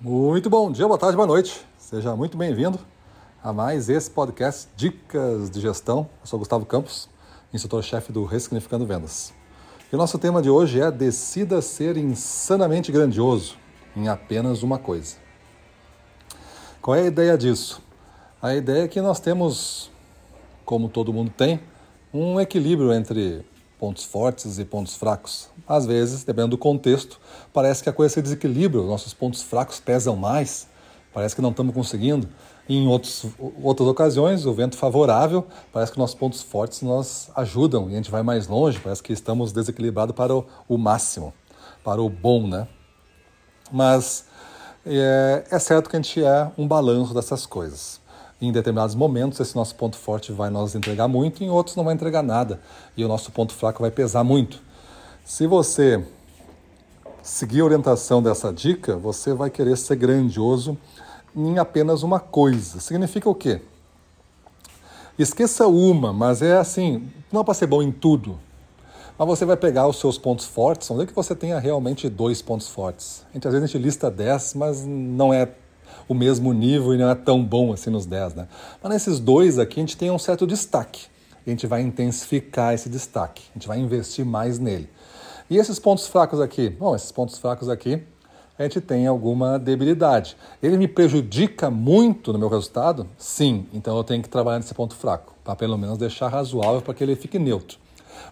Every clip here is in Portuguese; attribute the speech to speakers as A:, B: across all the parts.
A: Muito bom dia, boa tarde, boa noite. Seja muito bem-vindo a mais esse podcast Dicas de Gestão. Eu sou Gustavo Campos, instrutor-chefe do Ressignificando Vendas. E o nosso tema de hoje é Decida ser insanamente grandioso em apenas uma coisa. Qual é a ideia disso? A ideia é que nós temos, como todo mundo tem, um equilíbrio entre pontos fortes e pontos fracos. Às vezes, dependendo do contexto, parece que a coisa se desequilibra, os nossos pontos fracos pesam mais, parece que não estamos conseguindo. Em outros, outras ocasiões, o vento favorável, parece que nossos pontos fortes nos ajudam e a gente vai mais longe, parece que estamos desequilibrados para o, o máximo, para o bom, né? Mas é, é certo que a gente é um balanço dessas coisas. Em determinados momentos, esse nosso ponto forte vai nos entregar muito, em outros não vai entregar nada. E o nosso ponto fraco vai pesar muito. Se você seguir a orientação dessa dica, você vai querer ser grandioso em apenas uma coisa. Significa o quê? Esqueça uma, mas é assim, não é para ser bom em tudo. Mas você vai pegar os seus pontos fortes, vamos dizer que você tenha realmente dois pontos fortes. A gente, às vezes a gente lista dez, mas não é o mesmo nível e não é tão bom assim nos 10, né? Mas nesses dois aqui a gente tem um certo destaque. A gente vai intensificar esse destaque, a gente vai investir mais nele. E esses pontos fracos aqui? Bom, esses pontos fracos aqui a gente tem alguma debilidade. Ele me prejudica muito no meu resultado? Sim, então eu tenho que trabalhar nesse ponto fraco, para pelo menos deixar razoável para que ele fique neutro.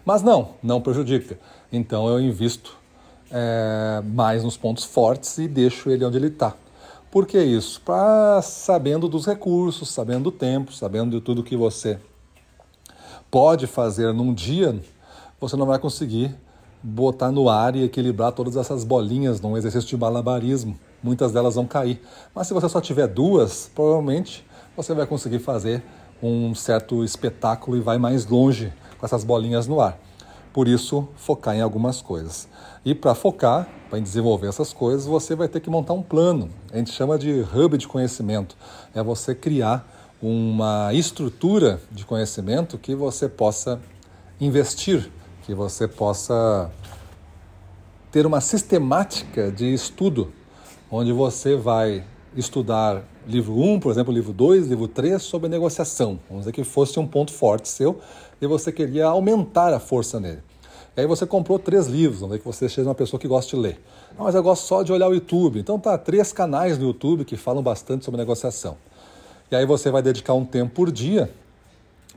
A: Mas não, não prejudica. Então eu invisto é, mais nos pontos fortes e deixo ele onde ele está. Por que isso? Para sabendo dos recursos, sabendo do tempo, sabendo de tudo que você pode fazer num dia, você não vai conseguir botar no ar e equilibrar todas essas bolinhas num exercício de malabarismo. Muitas delas vão cair. Mas se você só tiver duas, provavelmente você vai conseguir fazer um certo espetáculo e vai mais longe com essas bolinhas no ar. Por isso, focar em algumas coisas. E para focar, para desenvolver essas coisas, você vai ter que montar um plano. A gente chama de hub de conhecimento. É você criar uma estrutura de conhecimento que você possa investir, que você possa ter uma sistemática de estudo, onde você vai estudar livro 1, por exemplo, livro 2, livro 3 sobre negociação. Vamos dizer que fosse um ponto forte seu e você queria aumentar a força nele. E aí você comprou três livros, vamos ver que você seja uma pessoa que gosta de ler. Não, mas eu gosto só de olhar o YouTube. Então tá, três canais no YouTube que falam bastante sobre negociação. E aí você vai dedicar um tempo por dia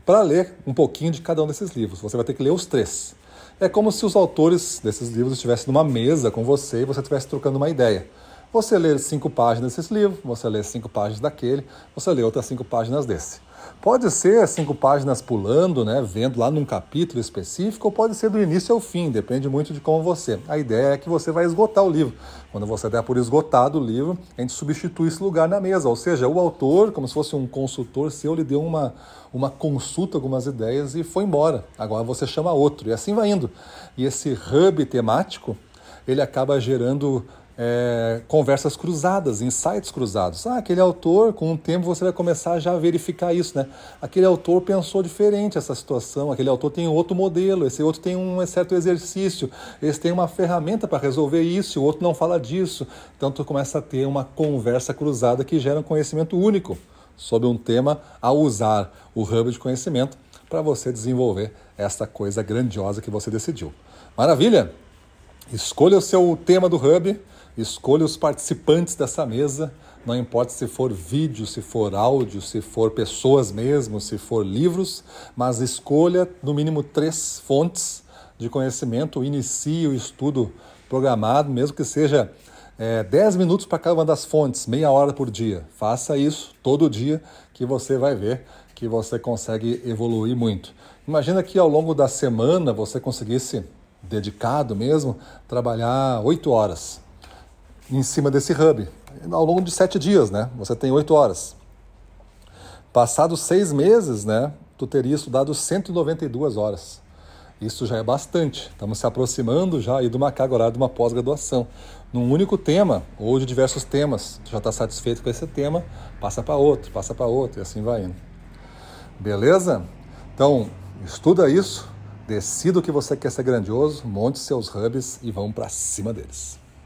A: para ler um pouquinho de cada um desses livros. Você vai ter que ler os três. É como se os autores desses livros estivessem numa mesa com você e você estivesse trocando uma ideia. Você lê cinco páginas desses livros, você lê cinco páginas daquele, você lê outras cinco páginas desse. Pode ser cinco páginas pulando, né, vendo lá num capítulo específico, ou pode ser do início ao fim, depende muito de como você. A ideia é que você vai esgotar o livro. Quando você der por esgotado o livro, a gente substitui esse lugar na mesa, ou seja, o autor, como se fosse um consultor seu, lhe deu uma, uma consulta, algumas ideias e foi embora. Agora você chama outro, e assim vai indo. E esse hub temático, ele acaba gerando é, conversas cruzadas, insights cruzados. Ah, aquele autor, com o tempo você vai começar já a verificar isso, né? Aquele autor pensou diferente essa situação, aquele autor tem outro modelo, esse outro tem um certo exercício, esse tem uma ferramenta para resolver isso, o outro não fala disso. Então tu começa a ter uma conversa cruzada que gera um conhecimento único sobre um tema ao usar o hub de conhecimento para você desenvolver essa coisa grandiosa que você decidiu. Maravilha? Escolha o seu tema do hub Escolha os participantes dessa mesa, não importa se for vídeo, se for áudio, se for pessoas mesmo, se for livros, mas escolha no mínimo três fontes de conhecimento, inicie o estudo programado, mesmo que seja é, 10 minutos para cada uma das fontes, meia hora por dia. Faça isso todo dia que você vai ver que você consegue evoluir muito. Imagina que ao longo da semana você conseguisse, dedicado mesmo, trabalhar 8 horas em cima desse hub. Ao longo de sete dias, né? Você tem oito horas. Passados seis meses, né? Tu teria estudado 192 horas. Isso já é bastante. Estamos se aproximando já aí de uma carga horária de uma pós-graduação. Num único tema, ou de diversos temas. Tu já está satisfeito com esse tema, passa para outro, passa para outro, e assim vai indo. Beleza? Então, estuda isso, decida o que você quer ser grandioso, monte seus hubs e vamos para cima deles.